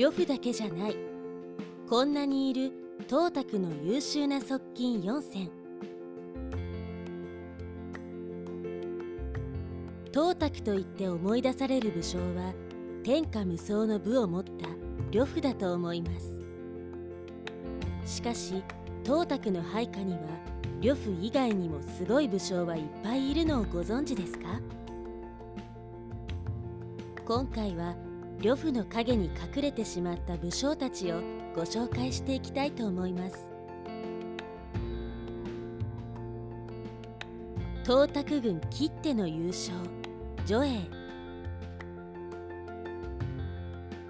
呂布だけじゃない。こんなにいる東卓の優秀な側近4選東卓といって思い出される武将は天下無双の武を持った呂布だと思います。しかし東卓の配下には呂布以外にもすごい武将はいっぱいいるのをご存知ですか？今回は呂布の陰に隠れてしまった武将たちをご紹介していきたいと思います。東卓軍きっての優勝。助栄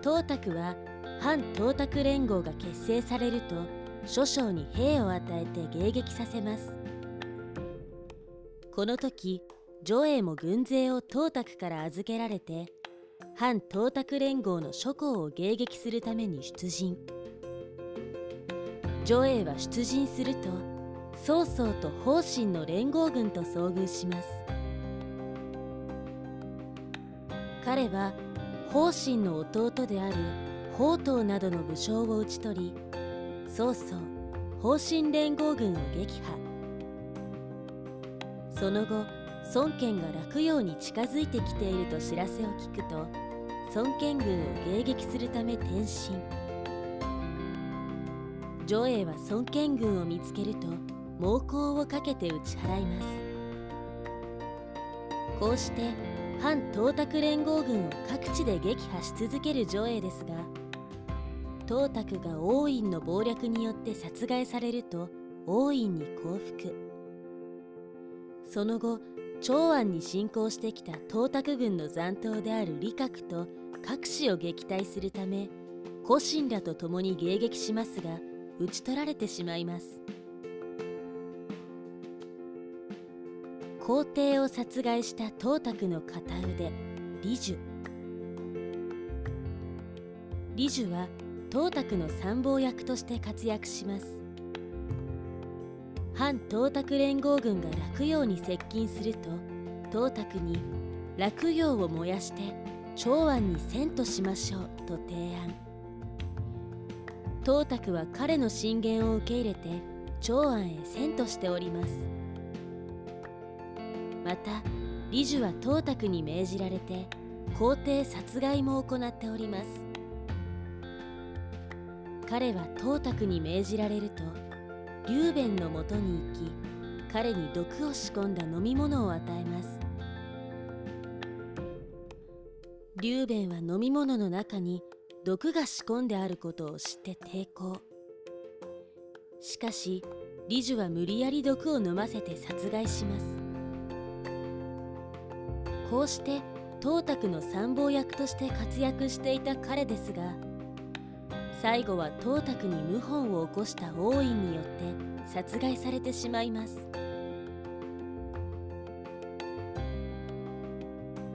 東卓は反東卓連合が結成されると諸将に兵を与えて迎撃させます。この時助栄も軍勢を東卓から預けられて反東卓連合の諸侯を迎撃するために出陣。助栄は出陣すると曹操と方針の連合軍と遭遇します。彼は方針の弟である宝刀などの武将を討ち取り曹操方針連合軍を撃破。その後孫権が洛陽に近づいてきていると知らせを聞くと孫権軍を迎撃するため転身。助栄は孫権軍を見つけると猛攻をかけて打ち払います。こうして反東卓連合軍を各地で撃破し続ける助栄ですが東卓が王院の謀略によって殺害されると王院に降伏。その後長安に侵攻してきた東卓軍の残党である李覚と各氏を撃退するため古神らと共に迎撃しますが討ち取られてしまいます。皇帝を殺害した東卓の片腕李樹李樹は東卓の参謀役として活躍します。反東卓連合軍が洛陽に接近すると東卓に洛陽を燃やして長安に遷都しましょうと提案。東卓は彼の進言を受け入れて長安へ遷都しております。また李樹は東卓に命じられて皇帝殺害も行っております。彼は東卓に命じられると劉弁のもとに行き彼に毒を仕込んだ飲み物を与えます。劉弁は飲み物の中に毒が仕込んであることを知って抵抗。しかし李樹は無理やり毒を飲ませて殺害します。こうして東卓の参謀役として活躍していた彼ですが最後は東卓に謀反を起こした王院によって殺害されてしまいます。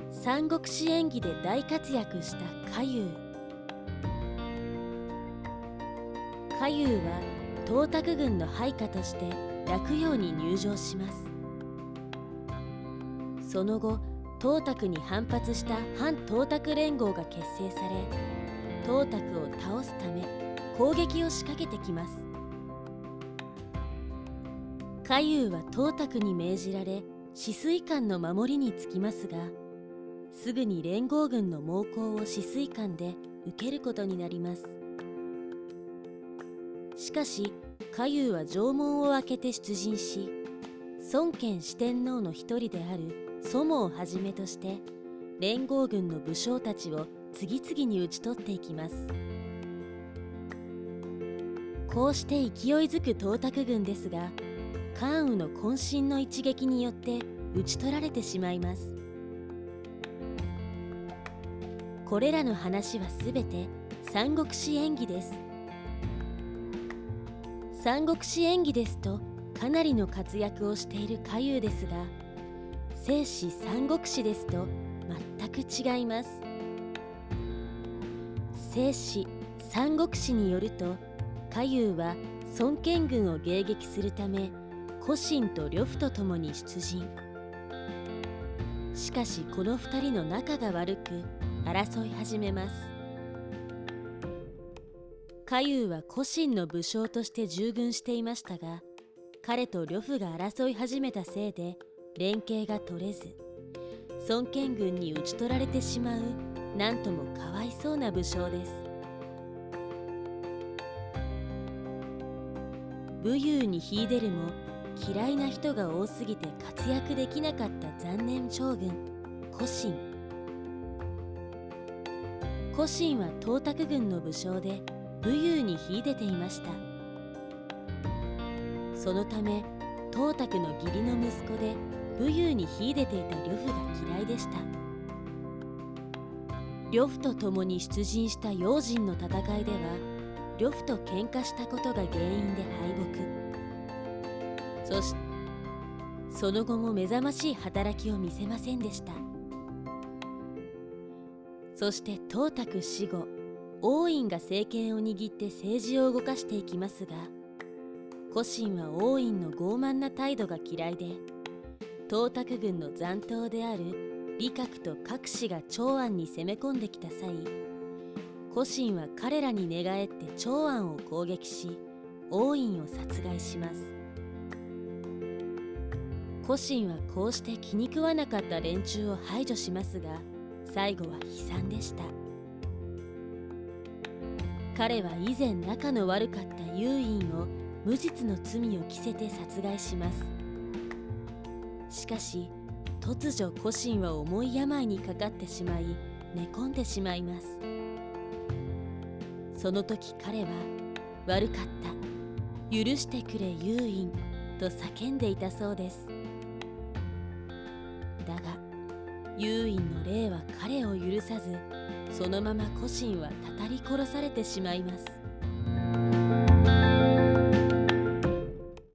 三国志演義で大活躍した嘉遊嘉遊は東卓軍の配下として洛陽に入城します。その後東卓に反発した反東卓連合が結成され東卓を倒すため攻撃を仕掛けてきます。嘉遊は東卓に命じられ止水艦の守りにつきますがすぐに連合軍の猛攻を止水艦で受けることになります。しかし嘉遊は城門を開けて出陣し孫権四天王の一人である祖母をはじめとして連合軍の武将たちを次々に討ち取っていきます。こうして勢いづく東卓軍ですが関羽の渾身の一撃によって討ち取られてしまいます。これらの話はすべて三国志演義です。三国志演義ですとかなりの活躍をしている嘉遊ですが正史三国志ですと全く違います。正史三国志によると嘉遊は孫権軍を迎撃するため古神と呂布と共に出陣。しかしこの2人の仲が悪く争い始めます。カユーは古神の武将として従軍していましたが彼と呂布が争い始めたせいで連携が取れず孫権軍に討ち取られてしまう。なんともかわいそうな武将です。武勇に秀でるも嫌いな人が多すぎて活躍できなかった残念将軍古神。古神は東卓軍の武将で武勇に秀でていました。そのため東卓の義理の息子で武勇に秀でていた呂布が嫌いでした。呂布と共に出陣した用心の戦いでは呂布と喧嘩したことが原因で敗北。そしてその後も目覚ましい働きを見せませんでした。そして東卓死後王院が政権を握って政治を動かしていきますが古神は王院の傲慢な態度が嫌いで東卓軍の残党である李覚と郭氏が長安に攻め込んできた際古神は彼らに寝返って長安を攻撃し王院を殺害します。古神はこうして気に食わなかった連中を排除しますが最後は悲惨でした。彼は以前仲の悪かった幽院を無実の罪を着せて殺害します。しかし突如古神は重い病にかかってしまい寝込んでしまいます。その時彼は「悪かった。許してくれ幽院」と叫んでいたそうです。だが幽院の霊は彼を許さずそのまま古神はたたり殺されてしまいます。